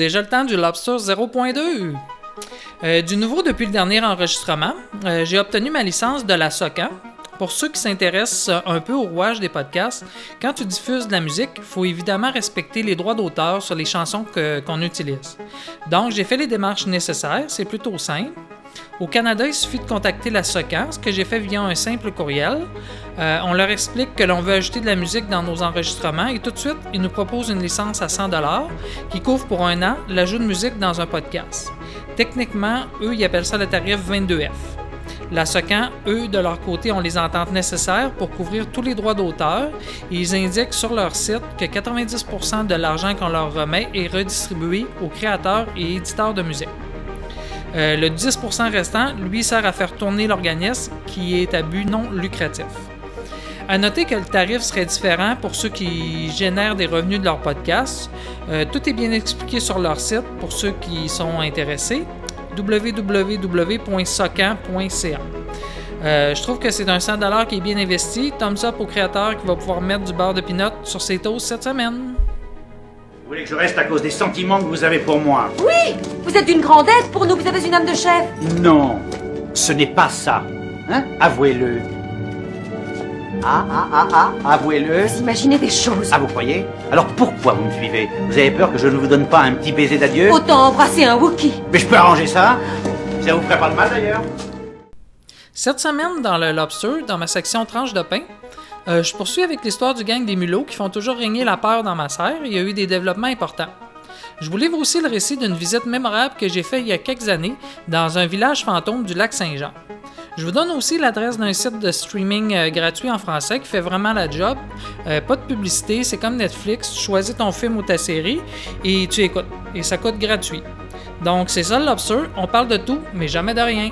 Déjà le temps du Lobster 0.2. Euh, du nouveau depuis le dernier enregistrement, euh, j'ai obtenu ma licence de la SOCAN. Pour ceux qui s'intéressent un peu au rouage des podcasts, quand tu diffuses de la musique, il faut évidemment respecter les droits d'auteur sur les chansons qu'on utilise. Donc, j'ai fait les démarches nécessaires, c'est plutôt simple. Au Canada, il suffit de contacter la SOCAN, ce que j'ai fait via un simple courriel. Euh, on leur explique que l'on veut ajouter de la musique dans nos enregistrements et tout de suite, ils nous proposent une licence à 100 qui couvre pour un an l'ajout de musique dans un podcast. Techniquement, eux, ils appellent ça le tarif 22F. La SOCAN, eux, de leur côté, ont les ententes nécessaires pour couvrir tous les droits d'auteur et ils indiquent sur leur site que 90% de l'argent qu'on leur remet est redistribué aux créateurs et éditeurs de musique. Euh, le 10% restant, lui, sert à faire tourner l'organisme qui est à but non lucratif. À noter que le tarif serait différent pour ceux qui génèrent des revenus de leur podcast. Euh, tout est bien expliqué sur leur site pour ceux qui sont intéressés www.socan.ca. Euh, je trouve que c'est un 100$ qui est bien investi. Thumbs up au créateur qui va pouvoir mettre du beurre de pinot sur ses toasts cette semaine. Vous voulez que je reste à cause des sentiments que vous avez pour moi Oui Vous êtes d'une grande aide pour nous, vous avez une âme de chef Non, ce n'est pas ça. Hein Avouez-le. Ah, ah, ah, ah, avouez-le. Vous imaginez des choses Ah, vous croyez? Alors pourquoi vous me suivez? Vous avez peur que je ne vous donne pas un petit baiser d'adieu? Autant embrasser un Wookie Mais je peux arranger ça? Ça vous ferait pas de mal d'ailleurs Cette semaine, dans le Lobster, dans ma section tranche de pain, euh, je poursuis avec l'histoire du gang des mulots qui font toujours régner la peur dans ma serre. Il y a eu des développements importants. Je vous livre aussi le récit d'une visite mémorable que j'ai faite il y a quelques années dans un village fantôme du lac Saint-Jean. Je vous donne aussi l'adresse d'un site de streaming euh, gratuit en français qui fait vraiment la job. Euh, pas de publicité, c'est comme Netflix, tu choisis ton film ou ta série et tu écoutes. Et ça coûte gratuit. Donc c'est ça le Lobster, on parle de tout, mais jamais de rien.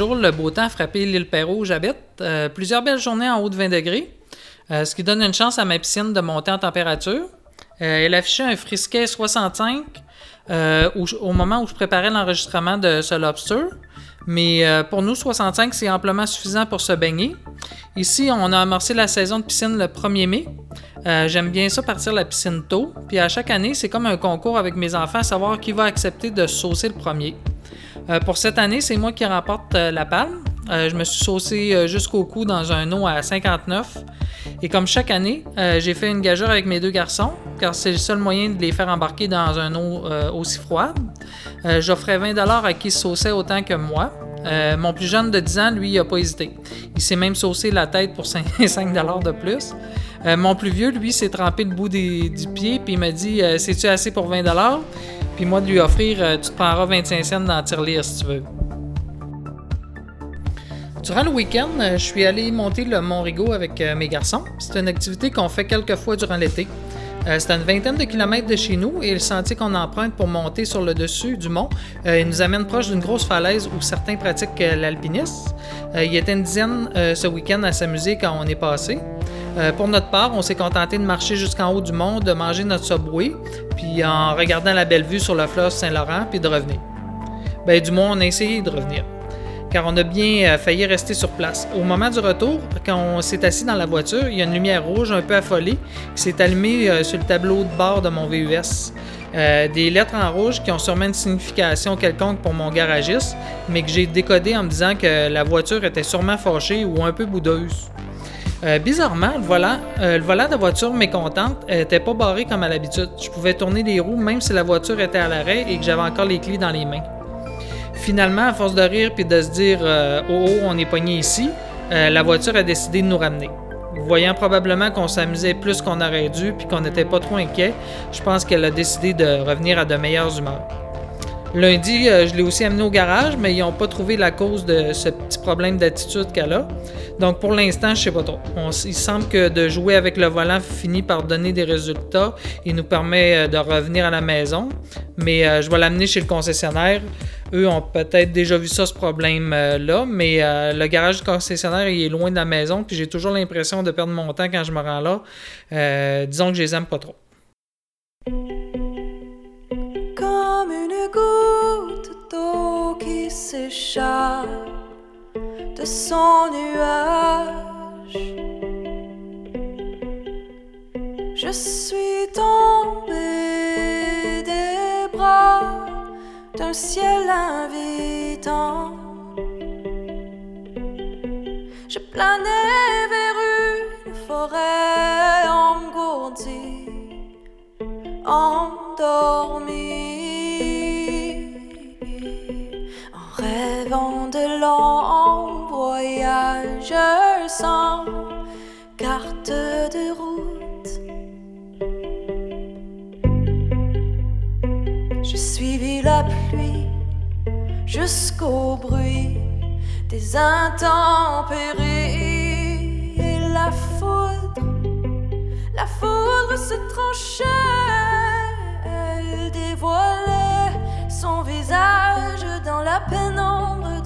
Le beau temps a frappé l'île Perrault où j'habite. Euh, plusieurs belles journées en haut de 20 degrés, euh, ce qui donne une chance à ma piscine de monter en température. Euh, elle affichait un frisquet 65 euh, au, moment où je préparais l'enregistrement de ce lobster. Mais pour nous, 65, c'est amplement suffisant pour se baigner. Ici, on a amorcé la saison de piscine le 1er mai. J'aime bien ça partir la piscine tôt. Puis à chaque année, c'est comme un concours avec mes enfants à savoir qui va accepter de saucer le premier. Euh, pour cette année, c'est moi qui remporte euh, la palme. Euh, je me suis saucé jusqu'au cou dans un eau à 59. Et comme chaque année, j'ai fait une gageure avec mes deux garçons, car c'est le seul moyen de les faire embarquer dans un eau aussi froide. J'offrais 20 à qui se sauçait autant que moi. Mon plus jeune de 10 ans, lui, n'a pas hésité. Il s'est même saucé la tête pour 5 de plus. Euh, mon plus vieux, lui, s'est trempé le bout des- du pied, puis il m'a dit euh, C'est-tu assez pour 20 Puis moi, de lui offrir euh, Tu te prendras 25 cents dans la tirelire si tu veux. Durant le week-end, je suis allé monter le Mont Rigaud avec mes garçons. C'est une activité qu'on fait quelques fois durant l'été. Euh, c'est une vingtaine de kilomètres de chez nous et le sentier qu'on emprunte pour monter sur le dessus du mont euh, il nous amène proche d'une grosse falaise où certains pratiquent euh, l'alpinisme. Il y était une dizaine ce week-end à s'amuser quand on est passé. Pour notre part, on s'est contenté de marcher jusqu'en haut du mont, de manger notre subway, puis en regardant la belle vue sur le fleuve Saint-Laurent, puis de revenir. Ben, du moins, on a essayé de revenir car on a bien euh, failli rester sur place. Au moment du retour, quand on s'est assis dans la voiture, il y a une lumière rouge un peu affolée qui s'est allumée euh, sur le tableau de bord de mon VUS. Euh, des lettres en rouge qui ont sûrement une signification quelconque pour mon garagiste, mais que j'ai décodé en me disant que la voiture était sûrement fâchée ou un peu boudeuse. Bizarrement, le volant, le volant de la voiture mécontente n'était pas barré comme à l'habitude. Je pouvais tourner les roues même si la voiture était à l'arrêt et que j'avais encore les clés dans les mains. Finalement, à force de rire puis de se dire euh, oh oh, on est pogné ici, euh, la voiture a décidé de nous ramener. Voyant probablement qu'on s'amusait plus qu'on aurait dû puis qu'on n'était pas trop inquiet, je pense qu'elle a décidé de revenir à de meilleures humeurs. Lundi, euh, je l'ai aussi amené au garage, mais ils n'ont pas trouvé la cause de ce petit problème d'attitude qu'elle a. Donc pour l'instant, je sais pas trop. Il semble que de jouer avec le volant finit par donner des résultats et nous permet euh, de revenir à la maison. Mais je vais l'amener chez le concessionnaire. Eux ont peut-être déjà vu ça, ce problème-là, mais euh, le garage du concessionnaire il est loin de la maison, puis j'ai toujours l'impression de perdre mon temps quand je me rends là. Euh, disons que je les aime pas trop. comme une goutte d'eau qui s'échappe de son nuage. Je suis tombée d'un ciel invitant. Je planais vers une forêt engourdie endormi en rêvant de longs voyages sans carte de route. Je suivis la pluie jusqu'au bruit des intempéries et la foudre. La foudre se tranchait, elle dévoilait son visage dans la pénombre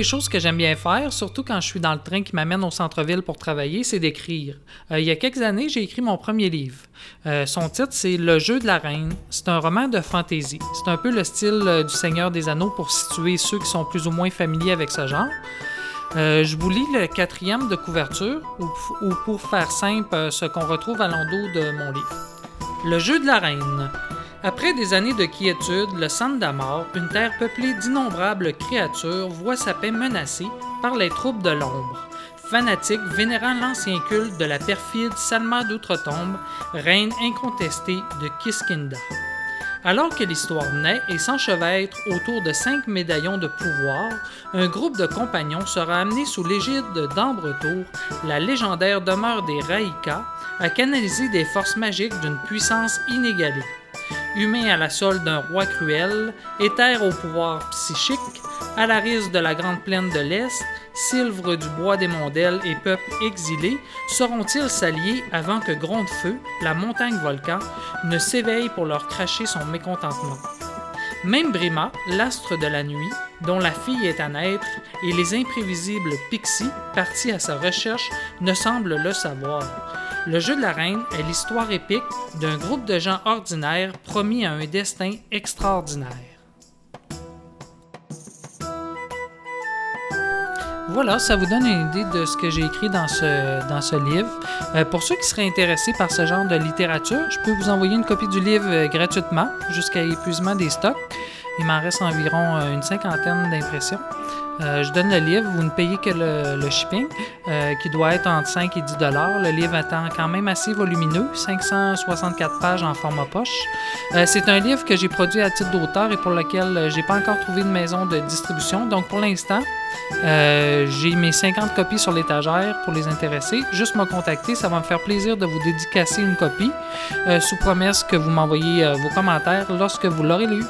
des choses que j'aime bien faire, surtout quand je suis dans le train qui m'amène au centre-ville pour travailler, c'est d'écrire. Euh, il y a quelques années, j'ai écrit mon premier livre. Euh, son titre, c'est Le jeu de la reine. C'est un roman de fantasy. C'est un peu le style euh, du Seigneur des Anneaux pour situer ceux qui sont plus ou moins familiers avec ce genre. Je vous lis le quatrième de couverture, ou, ou pour faire simple, ce qu'on retrouve à l'endos de mon livre. Le jeu de la reine. Après des années de quiétude, le Sandamar, une terre peuplée d'innombrables créatures, voit sa paix menacée par les troupes de l'ombre. Fanatiques vénérant l'ancien culte de la perfide Salma d'Outre-Tombe, reine incontestée de Kiskinda. Alors que l'histoire naît et s'enchevêtre autour de cinq médaillons de pouvoir, un groupe de compagnons sera amené sous l'égide d'Ambretour, la légendaire demeure des Raïka, à canaliser des forces magiques d'une puissance inégalée. Humain à la solde d'un roi cruel, éther au pouvoir psychique, Alaris de la Grande Plaine de l'Est, Sylvre du Bois des Mondelles et peuple exilé seront-ils s'allier avant que Gronde-Feu, la montagne volcan, ne s'éveille pour leur cracher son mécontentement? Même Brima, l'astre de la nuit, dont la fille est à naître, et les imprévisibles Pixies, partis à sa recherche, ne semblent le savoir. Le jeu de la reine est l'histoire épique d'un groupe de gens ordinaires promis à un destin extraordinaire. Voilà, ça vous donne une idée de ce que j'ai écrit dans ce, livre. Euh, pour ceux qui seraient intéressés par ce genre de littérature, je peux vous envoyer une copie du livre euh, gratuitement jusqu'à épuisement des stocks. Il m'en reste environ euh, une cinquantaine d'impressions. Euh, je donne le livre, vous ne payez que le, shipping, euh, qui doit être entre 5 et 10 dollars. Le livre étant quand même assez volumineux, 564 pages en format poche. Euh, c'est un livre que j'ai produit à titre d'auteur et pour lequel j'ai pas encore trouvé de maison de distribution. Donc pour l'instant, j'ai mes 50 copies sur l'étagère pour les intéressés. Juste me contacter, ça va me faire plaisir de vous dédicacer une copie, sous promesse que vous m'envoyez vos commentaires lorsque vous l'aurez lu.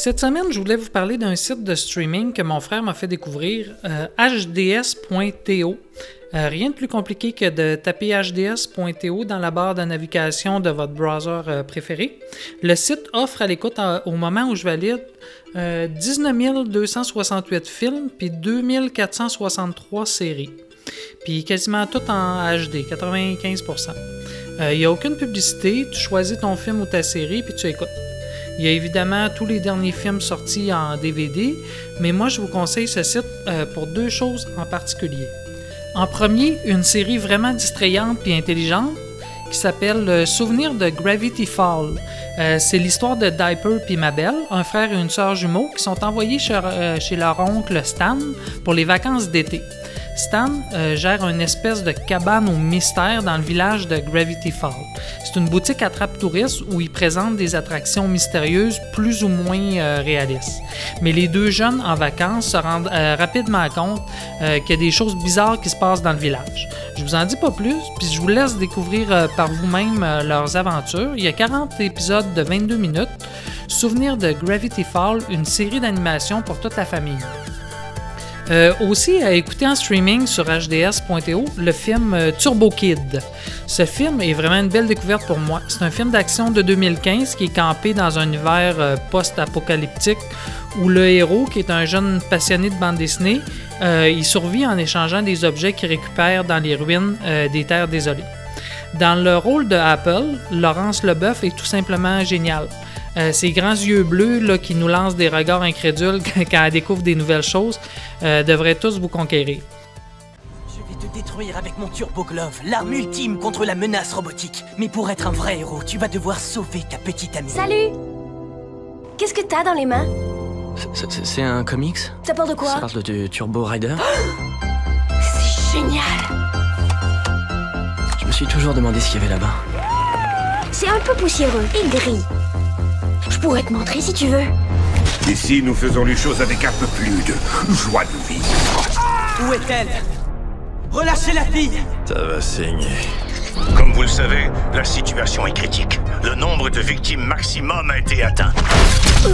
Cette semaine, je voulais vous parler d'un site de streaming que mon frère m'a fait découvrir, euh, hds.to. Euh, rien de plus compliqué que de taper hds.to dans la barre de navigation de votre browser euh, préféré. Le site offre à l'écoute euh, au moment où je valide euh, 19 268 films puis 2463 séries. Puis quasiment tout en HD, 95%. Il n'y a aucune publicité, tu choisis ton film ou ta série puis tu écoutes. Il y a évidemment tous les derniers films sortis en DVD, mais moi je vous conseille ce site euh, pour deux choses en particulier. En premier, une série vraiment distrayante et intelligente qui s'appelle Le Souvenir de Gravity Fall. Euh, c'est l'histoire de Diaper et Mabel, un frère et une sœur jumeaux qui sont envoyés euh, chez leur oncle Stan pour les vacances d'été. Stan euh, gère une espèce de cabane au mystère dans le village de Gravity Fall. C'est une boutique attrape touristes où il présente des attractions mystérieuses plus ou moins euh, réalistes. Mais les deux jeunes en vacances se rendent euh, rapidement compte qu'il y a des choses bizarres qui se passent dans le village. Je vous en dis pas plus, puis je vous laisse découvrir par vous-même leurs aventures. Il y a 40 épisodes de 22 minutes. Souvenir de Gravity Fall, une série d'animation pour toute la famille. Euh, aussi, à écouter en streaming sur hds.to le film euh, Turbo Kid. Ce film est vraiment une belle découverte pour moi. C'est un film d'action de 2015 qui est campé dans un univers euh, post-apocalyptique où le héros, qui est un jeune passionné de bande dessinée, survit en échangeant des objets qu'il récupère dans les ruines des terres désolées. Dans le rôle de Apple, Laurence Leboeuf est tout simplement géniale. Euh, ses grands yeux bleus là, qui nous lancent des regards incrédules quand elle découvre des nouvelles choses euh, devraient tous vous conquérir. Je vais te détruire avec mon Turbo Glove, l'arme ultime contre la menace robotique. Mais pour être un vrai héros, tu vas devoir sauver ta petite amie. Salut Qu'est-ce que t'as dans les mains? C'est un comics? Ça parle de quoi? Ça parle de Turbo Rider C'est génial Je me suis toujours demandé ce qu'il y avait là-bas. C'est un peu poussiéreux et gris. Je pourrais te montrer si tu veux. Ici, nous faisons les choses avec un peu plus de joie de vivre. Où est-elle? Relâchez la fille Ça va saigner. Comme vous le savez, la situation est critique. Le nombre de victimes maximum a été atteint.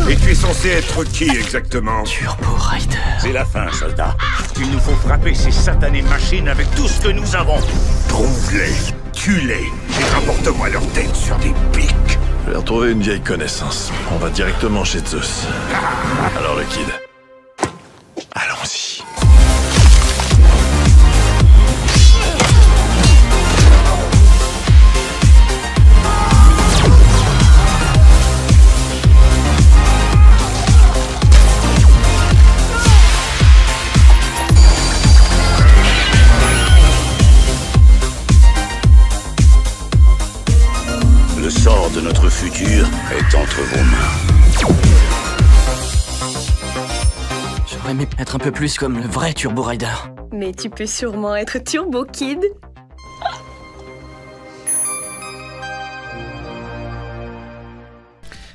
Et tu es censé être qui exactement? Turbo Rider. C'est la fin, soldat. Il nous faut frapper ces satanées machines avec tout ce que nous avons. Trouve-les, tue-les et rapporte-moi leur tête sur des pics. Je vais retrouver une vieille connaissance. On va directement chez Zeus. Alors le kid. Notre futur est entre vos mains. J'aurais aimé être un peu plus comme le vrai Turbo Rider. Mais tu peux sûrement être Turbo Kid.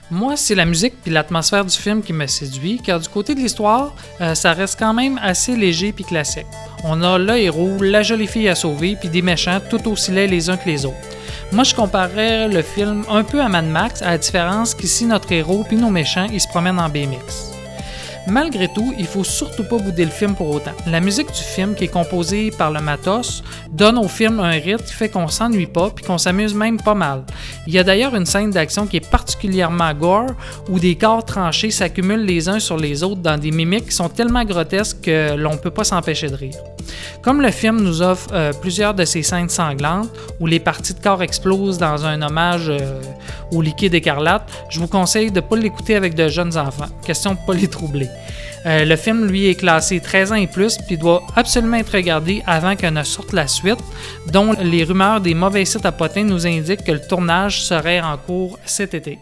Moi, c'est la musique puis l'atmosphère du film qui me séduit, car du côté de l'histoire, euh, ça reste quand même assez léger puis classique. On a le héros, la jolie fille à sauver, puis des méchants tout aussi laids les uns que les autres. Moi, je comparerais le film un peu à Mad Max, à la différence qu'ici, notre héros puis nos méchants, ils se promènent en BMX. Malgré tout, il faut surtout pas bouder le film pour autant. La musique du film, qui est composée par le matos, donne au film un rythme qui fait qu'on s'ennuie pas puis qu'on s'amuse même pas mal. Il y a d'ailleurs une scène d'action qui est particulièrement gore où des corps tranchés s'accumulent les uns sur les autres dans des mimiques qui sont tellement grotesques que l'on peut pas s'empêcher de rire. Comme le film nous offre euh, plusieurs de ces scènes sanglantes où les parties de corps explosent dans un hommage euh, au liquide écarlate, je vous conseille de ne pas l'écouter avec de jeunes enfants. Question de ne pas les troubler. Euh, le film, lui, est classé 13 ans et plus, puis doit absolument être regardé avant que ne sorte la suite, dont les rumeurs des mauvais sites à potins nous indiquent que le tournage serait en cours cet été.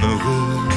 Me retiens.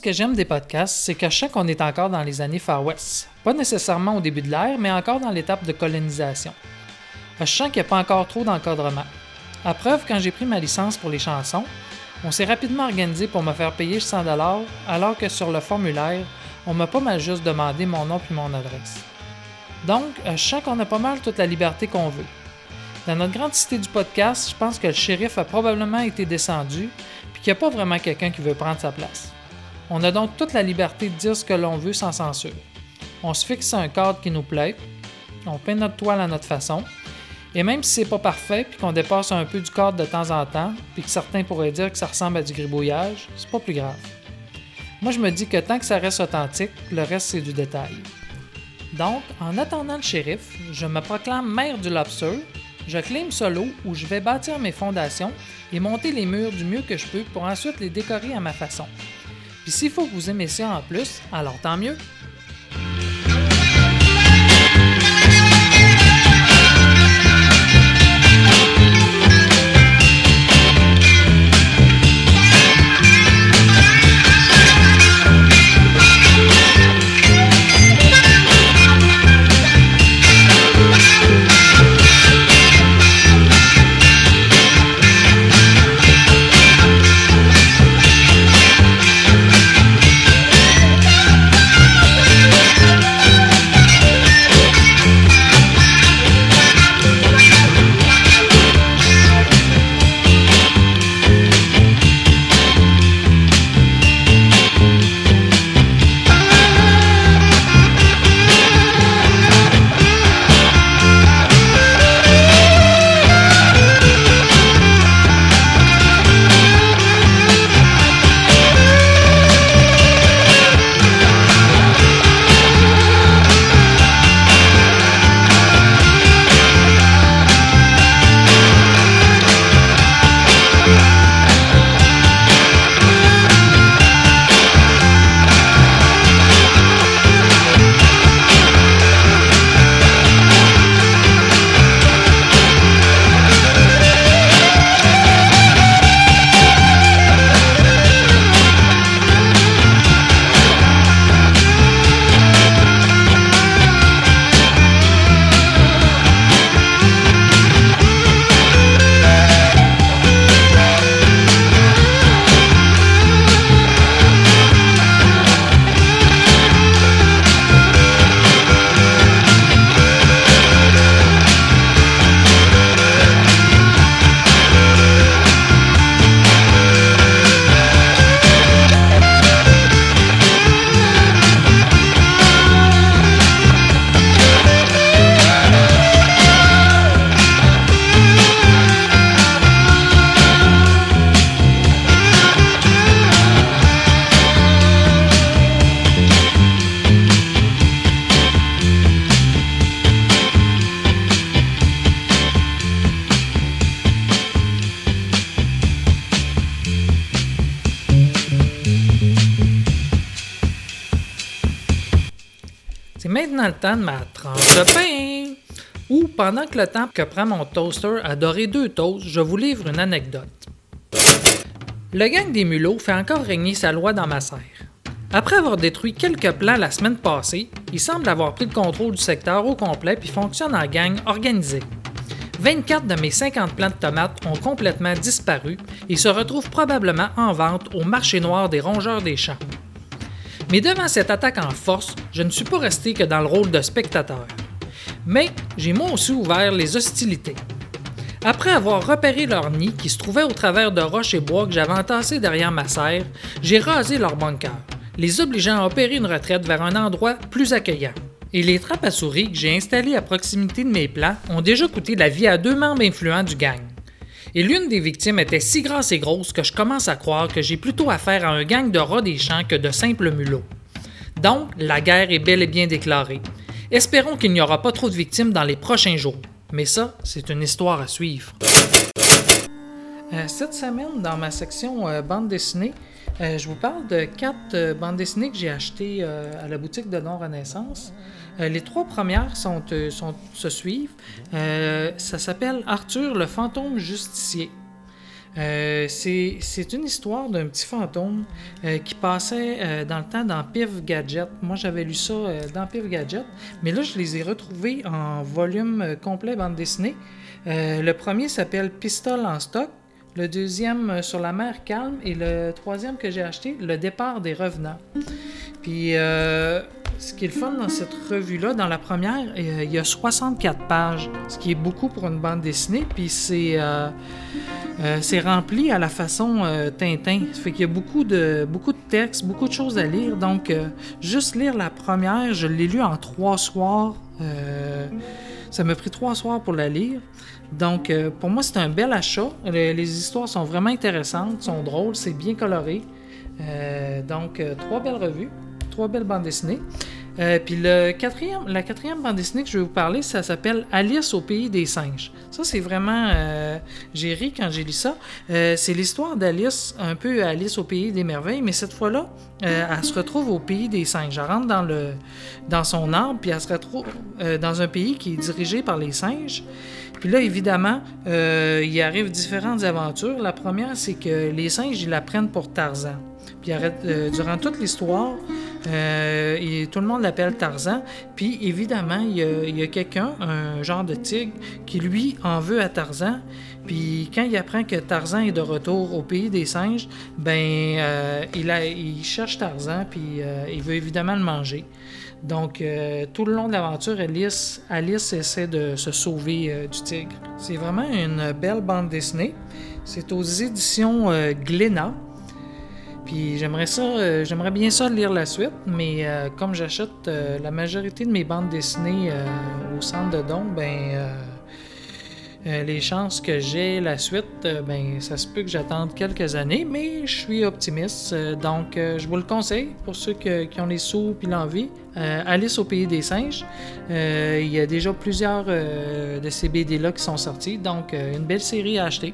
Ce que j'aime des podcasts, c'est que je qu'on est encore dans les années Far West. Pas nécessairement au début de l'ère, mais encore dans l'étape de colonisation. Je sens qu'il n'y a pas encore trop d'encadrement. À preuve, quand j'ai pris ma licence pour les chansons, on s'est rapidement organisé pour me faire payer 100 alors que sur le formulaire, on m'a pas mal juste demandé mon nom puis mon adresse. Donc, euh, je sens qu'on a pas mal toute la liberté qu'on veut. Dans notre grande cité du podcast, je pense que le shérif a probablement été descendu puis qu'il n'y a pas vraiment quelqu'un qui veut prendre sa place. On a donc toute la liberté de dire ce que l'on veut sans censure. On se fixe un cadre qui nous plaît, on peint notre toile à notre façon, et même si c'est pas parfait puis qu'on dépasse un peu du cadre de temps en temps, puis que certains pourraient dire que ça ressemble à du gribouillage, c'est pas plus grave. Moi, je me dis que tant que ça reste authentique, le reste c'est du détail. Donc, en attendant le shérif, je me proclame maire du Lobster, je claim solo où je vais bâtir mes fondations et monter les murs du mieux que je peux pour ensuite les décorer à ma façon. Puis s'il faut que vous aimez ça en plus, alors tant mieux. Pain. Ou pendant que le temps que prend mon toaster à dorer deux toasts, je vous livre une anecdote. Le gang des mulots fait encore régner sa loi dans ma serre. Après avoir détruit quelques plans la semaine passée, il semble avoir pris le contrôle du secteur au complet puis fonctionne en gang organisée. 24 de mes 50 plants de tomates ont complètement disparu et se retrouvent probablement en vente au marché noir des rongeurs des champs. Mais devant cette attaque en force, je ne suis pas resté que dans le rôle de spectateur. Mais j'ai moi aussi ouvert les hostilités. Après avoir repéré leur nid qui se trouvait au travers de roches et bois que j'avais entassés derrière ma serre, j'ai rasé leur bunker, les obligeant à opérer une retraite vers un endroit plus accueillant. Et les trappes à souris que j'ai installées à proximité de mes plans ont déjà coûté la vie à deux membres influents du gang. Et l'une des victimes était si grasse et grosse que je commence à croire que j'ai plutôt affaire à un gang de rats des champs que de simples mulots. Donc, la guerre est bel et bien déclarée. Espérons qu'il n'y aura pas trop de victimes dans les prochains jours. Mais ça, c'est une histoire à suivre. Euh, cette semaine, dans ma section euh, bande dessinée, euh, je vous parle de quatre bandes dessinées que j'ai achetées à la boutique de Non Renaissance. Les trois premières sont, se suivent. Ça s'appelle Arthur le fantôme justicier. Euh, c'est une histoire d'un petit fantôme euh, qui passait euh, dans le temps dans Pif Gadget. Moi, j'avais lu ça dans Pif Gadget, mais là, je les ai retrouvés en volume complet bande dessinée. Le premier s'appelle Pistole en stock, le deuxième Sur la mer calme et le troisième que j'ai acheté, Le départ des revenants. Puis, ce qui est le fun dans cette revue-là, dans la première, il y a 64 pages, ce qui est beaucoup pour une bande dessinée. Puis, c'est. Euh, c'est rempli à la façon euh, Tintin. Ça fait qu'il y a beaucoup de, textes, beaucoup de choses à lire. Donc, euh, juste lire la première, je l'ai lu en trois soirs. Ça m'a pris trois soirs pour la lire. Donc, pour moi, c'est un bel achat. Le- les histoires sont vraiment intéressantes, sont drôles, c'est bien coloré. Donc, trois belles revues, trois belles bandes dessinées. Euh, puis le quatrième, la quatrième bande dessinée que je vais vous parler, ça s'appelle Alice au pays des singes. Ça, c'est vraiment... euh, j'ai ri quand j'ai lu ça. Euh, c'est l'histoire d'Alice, un peu Alice au pays des merveilles, mais cette fois-là, elle se retrouve au pays des singes. Elle rentre dans, le, dans son arbre, puis elle se retrouve dans un pays qui est dirigé par les singes. Puis là, évidemment, il arrive différentes aventures. La première, c'est que les singes, ils la prennent pour Tarzan. Puis durant toute l'histoire, euh, et tout le monde l'appelle Tarzan. Puis évidemment, il y a, quelqu'un, un genre de tigre, qui lui en veut à Tarzan. Puis quand il apprend que Tarzan est de retour au pays des singes, ben euh, il, cherche Tarzan, puis euh, il veut évidemment le manger. Donc, tout le long de l'aventure, Alice, Alice essaie de se sauver du tigre. C'est vraiment une belle bande dessinée. C'est aux éditions Glénat. Puis j'aimerais ça, euh, j'aimerais bien ça lire la suite, mais euh, comme j'achète euh, la majorité de mes bandes dessinées au centre de don, ben les chances que j'ai la suite, ben ça se peut que j'attende quelques années, mais je suis optimiste, donc je vous le conseille pour ceux qui ont les sous et l'envie. Alice au pays des singes, il y a déjà plusieurs de ces BD là qui sont sortis, donc une belle série à acheter.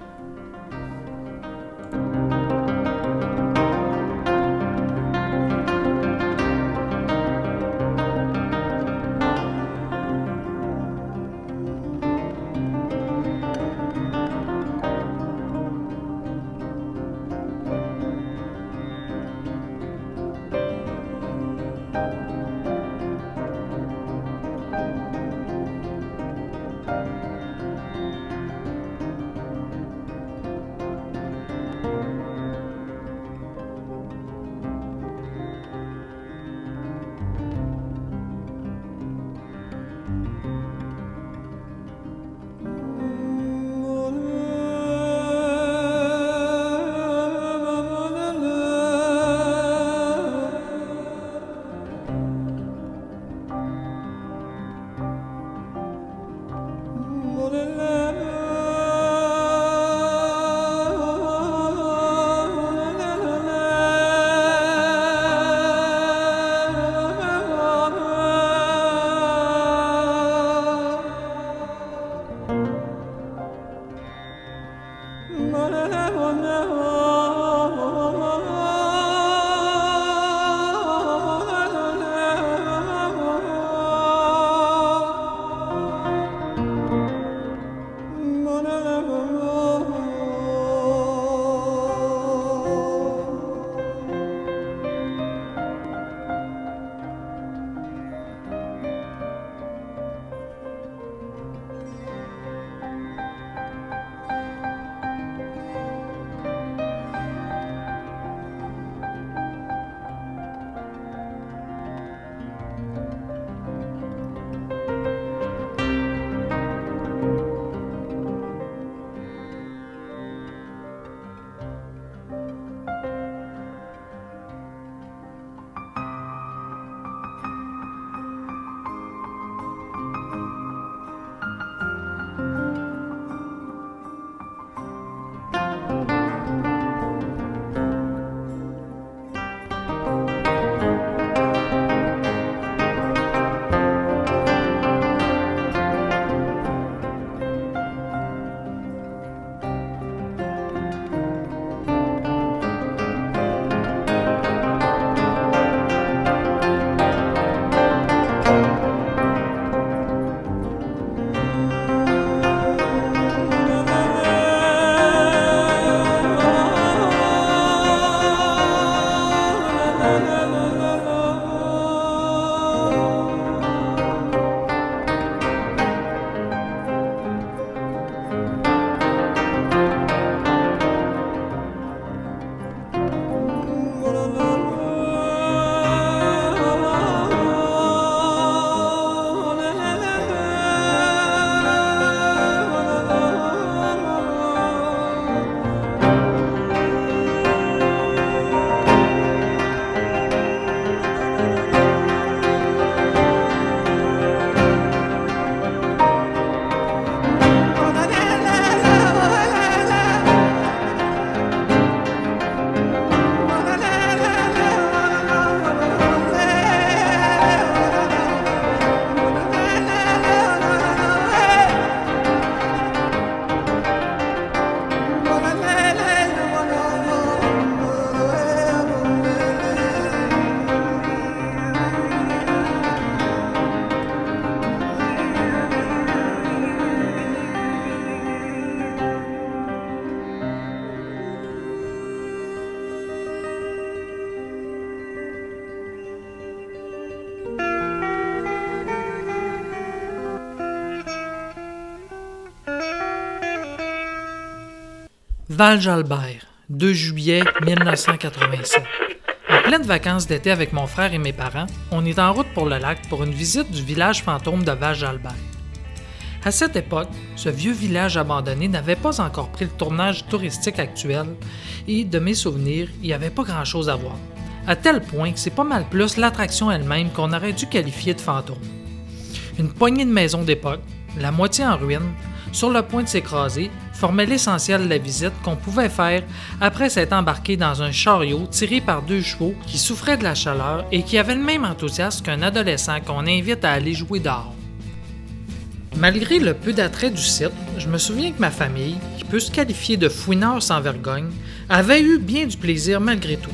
Val-Jalbert, 2 juillet 1987. En pleine vacances d'été avec mon frère et mes parents, on est en route pour le lac pour une visite du village fantôme de Val-Jalbert. À cette époque, ce vieux village abandonné n'avait pas encore pris le tournage touristique actuel et, de mes souvenirs, il n'y avait pas grand-chose à voir. À tel point que c'est pas mal plus l'attraction elle-même qu'on aurait dû qualifier de fantôme. Une poignée de maisons d'époque, la moitié en ruine, sur le point de s'écraser, formait l'essentiel de la visite qu'on pouvait faire après s'être embarqué dans un chariot tiré par deux chevaux qui souffraient de la chaleur et qui avait le même enthousiasme qu'un adolescent qu'on invite à aller jouer dehors. Malgré le peu d'attrait du site, je me souviens que ma famille, qui peut se qualifier de fouineur sans vergogne, avait eu bien du plaisir malgré tout.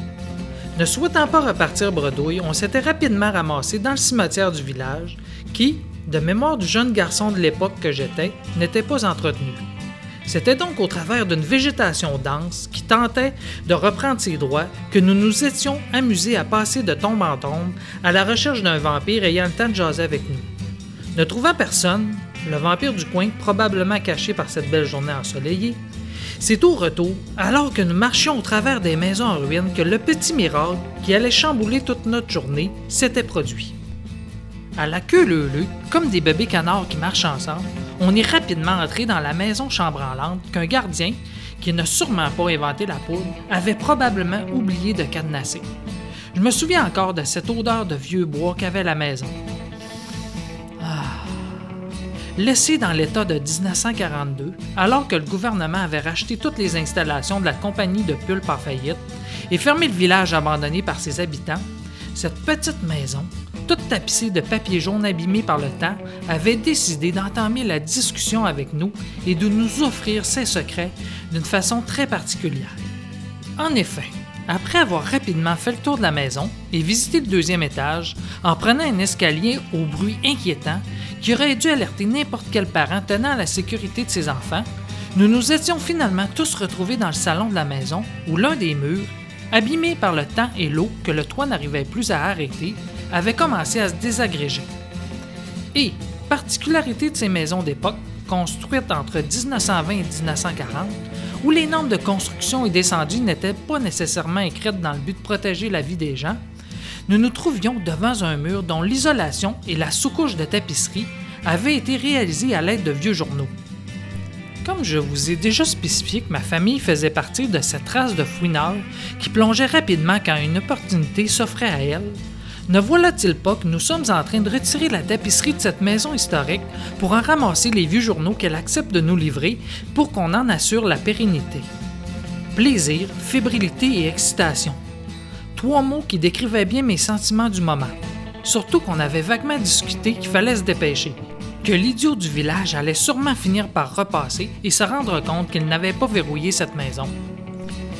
Ne souhaitant pas repartir bredouille, on s'était rapidement ramassé dans le cimetière du village, qui, de mémoire du jeune garçon de l'époque que j'étais, n'était pas entretenu. C'était donc au travers d'une végétation dense qui tentait de reprendre ses droits que nous nous étions amusés à passer de tombe en tombe à la recherche d'un vampire ayant le temps de jaser avec nous. Ne trouvant personne, le vampire du coin, probablement caché par cette belle journée ensoleillée, c'est au retour, alors que nous marchions au travers des maisons en ruine, que le petit miracle qui allait chambouler toute notre journée s'était produit. À la queue leu comme des bébés canards qui marchent ensemble, on est rapidement entré dans la maison chambranlante qu'un gardien, qui n'a sûrement pas inventé la poudre, avait probablement oublié de cadenasser. Je me souviens encore de cette odeur de vieux bois qu'avait la maison. Laissé dans l'état de 1942, alors que le gouvernement avait racheté toutes les installations de la compagnie de pulpe en faillite et fermé le village abandonné par ses habitants, cette petite maison, toute tapissée de papier jaune abîmé par le temps, avait décidé d'entamer la discussion avec nous et de nous offrir ses secrets d'une façon très particulière. En effet, après avoir rapidement fait le tour de la maison et visité le deuxième étage, en prenant un escalier au bruit inquiétant qui aurait dû alerter n'importe quel parent tenant à la sécurité de ses enfants, nous nous étions finalement tous retrouvés dans le salon de la maison où l'un des murs, abîmé par le temps et l'eau que le toit n'arrivait plus à arrêter, avait commencé à se désagréger. Et, particularité de ces maisons d'époque, construites entre 1920 et 1940, où les normes de construction et d'incendie n'étaient pas nécessairement écrites dans le but de protéger la vie des gens, nous nous trouvions devant un mur dont l'isolation et la sous-couche de tapisserie avaient été réalisées à l'aide de vieux journaux. Comme je vous ai déjà spécifié que ma famille faisait partie de cette race de fouineurs qui plongeait rapidement quand une opportunité s'offrait à elle, ne voilà-t-il pas que nous sommes en train de retirer la tapisserie de cette maison historique pour en ramasser les vieux journaux qu'elle accepte de nous livrer pour qu'on en assure la pérennité? Plaisir, fébrilité et excitation. Trois mots qui décrivaient bien mes sentiments du moment. Surtout qu'on avait vaguement discuté qu'il fallait se dépêcher. Que l'idiot du village allait sûrement finir par repasser et se rendre compte qu'il n'avait pas verrouillé cette maison.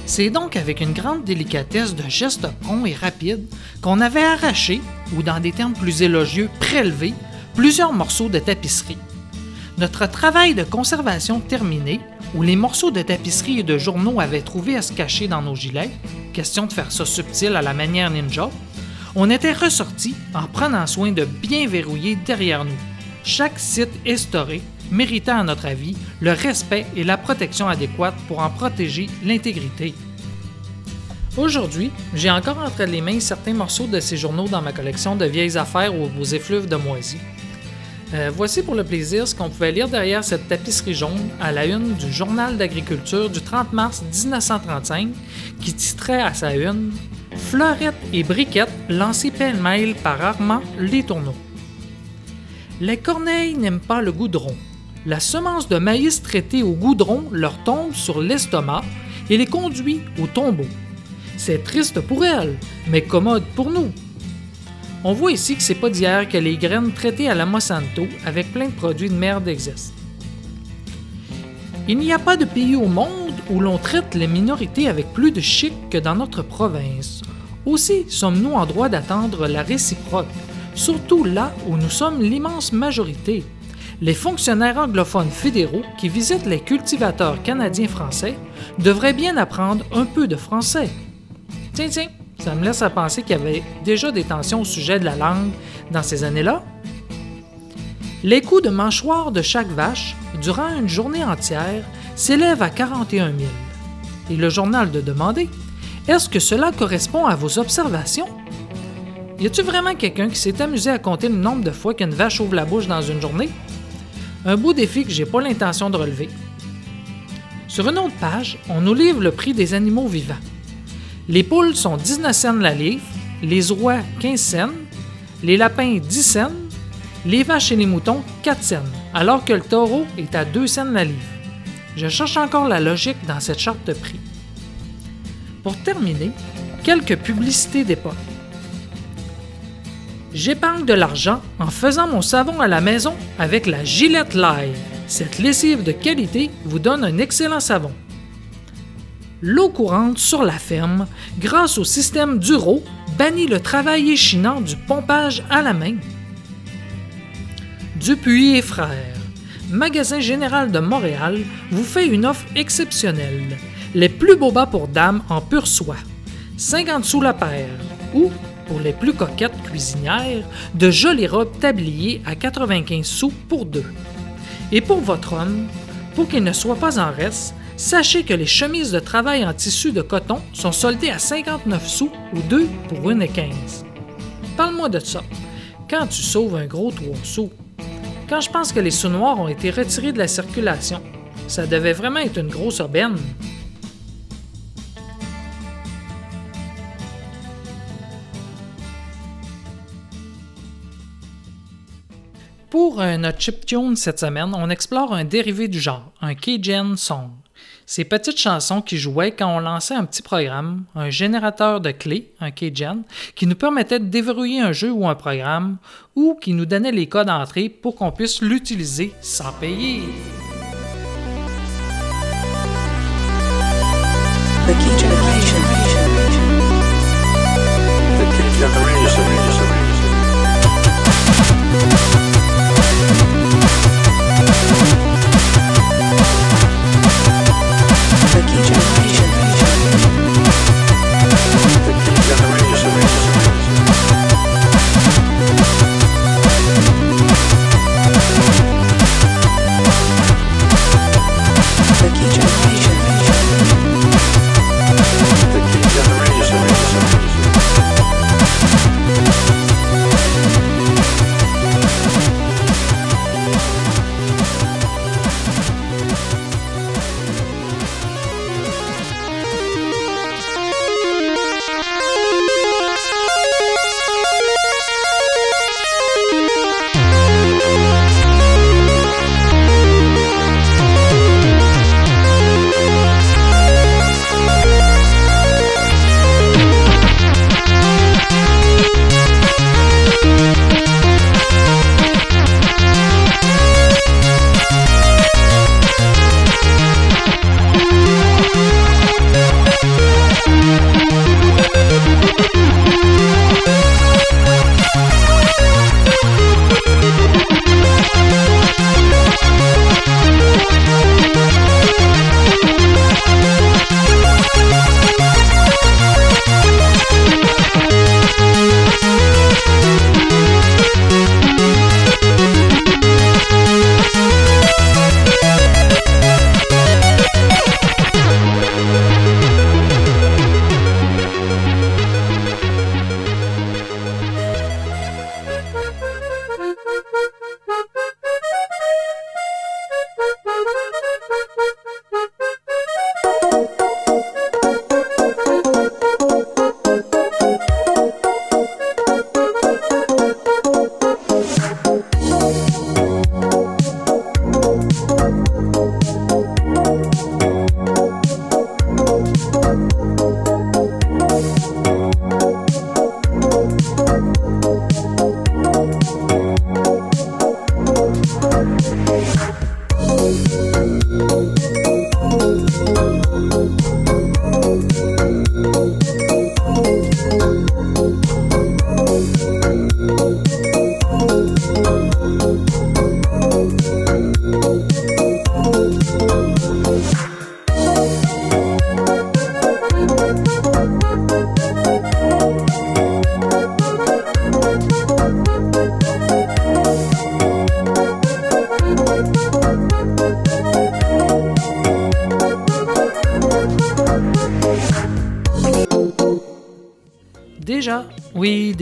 C'est donc avec une grande délicatesse de gestes prompts et rapides qu'on avait arraché, ou dans des termes plus élogieux, prélevé, plusieurs morceaux de tapisserie. Notre travail de conservation terminé, où les morceaux de tapisserie et de journaux avaient trouvé à se cacher dans nos gilets, question de faire ça subtil à la manière ninja, on était ressorti en prenant soin de bien verrouiller derrière nous chaque site historique méritant à notre avis le respect et la protection adéquate pour en protéger l'intégrité. Aujourd'hui, j'ai encore entre les mains certains morceaux de ces journaux dans ma collection de vieilles affaires aux, effluves de moisie. Euh, voici pour le plaisir ce qu'on pouvait lire derrière cette tapisserie jaune à la une du Journal d'agriculture du 30 mars 1935 qui titrait à sa une Fleurettes et briquettes lancées pêle-mêle par Armand Les Tourneaux. Les corneilles n'aiment pas le goudron. La semence de maïs traitée au goudron leur tombe sur l'estomac et les conduit au tombeau. C'est triste pour elles, mais commode pour nous. On voit ici que c'est pas d'hier que les graines traitées à la Monsanto avec plein de produits de merde existent. Il n'y a pas de pays au monde où l'on traite les minorités avec plus de chic que dans notre province. Aussi sommes-nous en droit d'attendre la réciproque, surtout là où nous sommes l'immense majorité. Les fonctionnaires anglophones fédéraux qui visitent les cultivateurs canadiens-français devraient bien apprendre un peu de français. Tiens, tiens, ça me laisse à penser qu'il y avait déjà des tensions au sujet de la langue dans ces années-là. Les coûts de mâchoire de chaque vache, durant une journée entière, s'élèvent à 41 000. et le journal de demander Est-ce que cela correspond à vos observations? Y a-t-il vraiment quelqu'un qui s'est amusé à compter le nombre de fois qu'une vache ouvre la bouche dans une journée? Un beau défi que j'ai pas l'intention de relever. Sur une autre page, on nous livre le prix des animaux vivants. Les poules sont 19 cents la livre, les oies 15 cents, les lapins 10 cents, les vaches et les moutons 4 cents, alors que le taureau est à 2 cents la livre. Je cherche encore la logique dans cette charte de prix. Pour terminer, quelques publicités d'époque. J'épargne de l'argent en faisant mon savon à la maison avec la Gillette Live. Cette lessive de qualité vous donne un excellent savon. L'eau courante sur la ferme, grâce au système Duro, bannit le travail échinant du pompage à la main. Dupuis et Frères, magasin général de Montréal, vous fait une offre exceptionnelle. Les plus beaux bas pour dames en pure soie. 50 sous la paire. Ou, pour les plus coquettes cuisinières, de jolies robes tabliées à 95 sous pour deux. Et pour votre homme, pour qu'il ne soit pas en reste, sachez que les chemises de travail en tissu de coton sont soldées à 59 sous ou 2 pour 1,15. Parle-moi de ça. Quand tu sauves un gros 3 sous, quand je pense que les sous noirs ont été retirés de la circulation, ça devait vraiment être une grosse aubaine. Pour euh, notre chiptune cette semaine, on explore un dérivé du genre, un Cajun song. Ces petites chansons qui jouaient quand on lançait un petit programme, un générateur de clés, un Cajun, qui nous permettait de déverrouiller un jeu ou un programme, ou qui nous donnait les codes d'entrée pour qu'on puisse l'utiliser sans payer. The key generation. The key generation.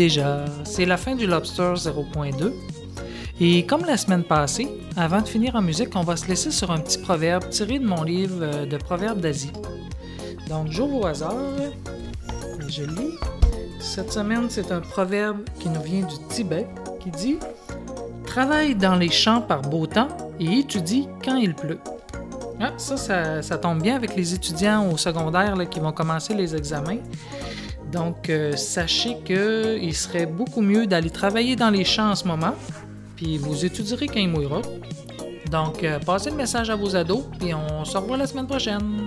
Déjà, c'est la fin du Lobster 0.2. Et comme la semaine passée, avant de finir en musique, on va se laisser sur un petit proverbe tiré de mon livre euh, de Proverbes d'Asie. Donc, j'ouvre au hasard et je lis. Cette semaine, c'est un proverbe qui nous vient du Tibet qui dit Travaille dans les champs par beau temps et étudie quand il pleut. Ah, ça, ça, ça tombe bien avec les étudiants au secondaire là, qui vont commencer les examens. Donc, euh, sachez qu'il serait beaucoup mieux d'aller travailler dans les champs en ce moment, puis vous étudierez quand il mouillera. Donc, euh, passez le message à vos ados, puis on se revoit la semaine prochaine.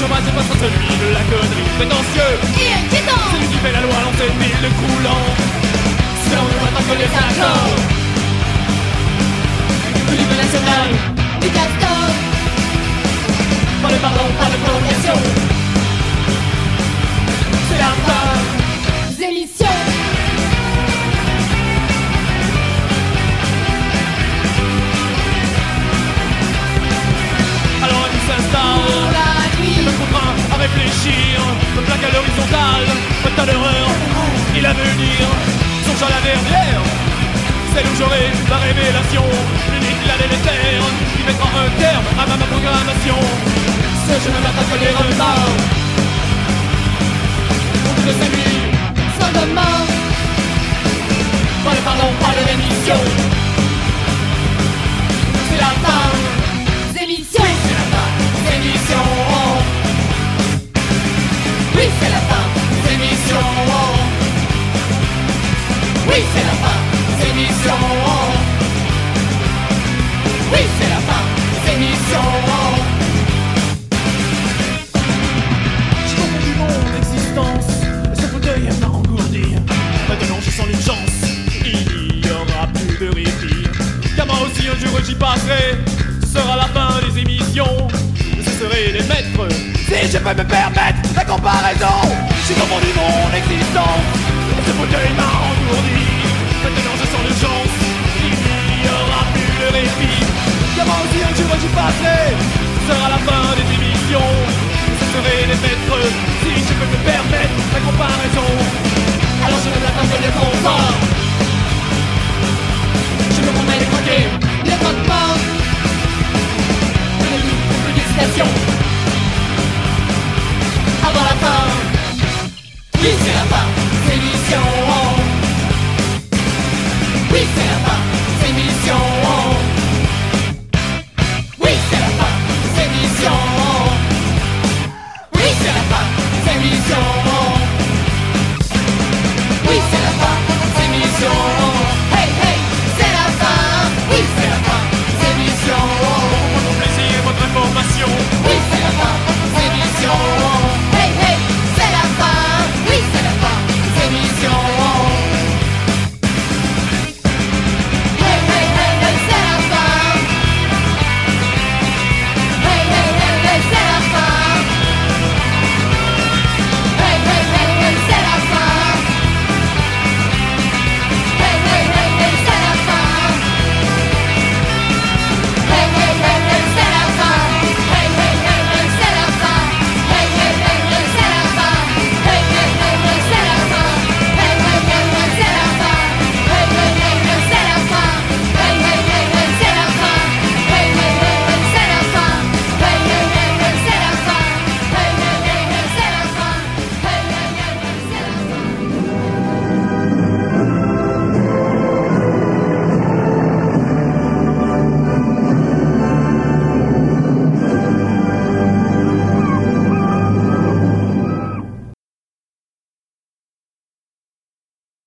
Le est pas sans celui de la connerie, prétentieux, Et inquiétant celui qui fait la loi dans cette ville l'avenir Songe à la dernière. Celle où j'aurai la révélation L'unique, la délétère Qui mettra un terme à ma, ma programmation. Ce je ne m'attends que des retards de ces nuits Sans demain Pas de pardon, pas de rémission Oui, c'est la fin des émissions Oui, c'est la fin des émissions Je confondu mon existence Ce fauteuil m'a engourdi Maintenant je sens l'urgence Il y aura plus de répit. Car moi aussi un jour j'y passerai. Ce sera la fin des émissions Je serai les maîtres. Si je peux me permettre la comparaison J'ai confondu mon existence Ce fauteuil m'a engourdi. Maintenant je sens l'urgence Il n'y aura plus de répit. Moi aussi un jour j'y passerai Ce sera la fin des émissions Je serai les maîtres. Si je peux me permettre la comparaison. Alors je ne que le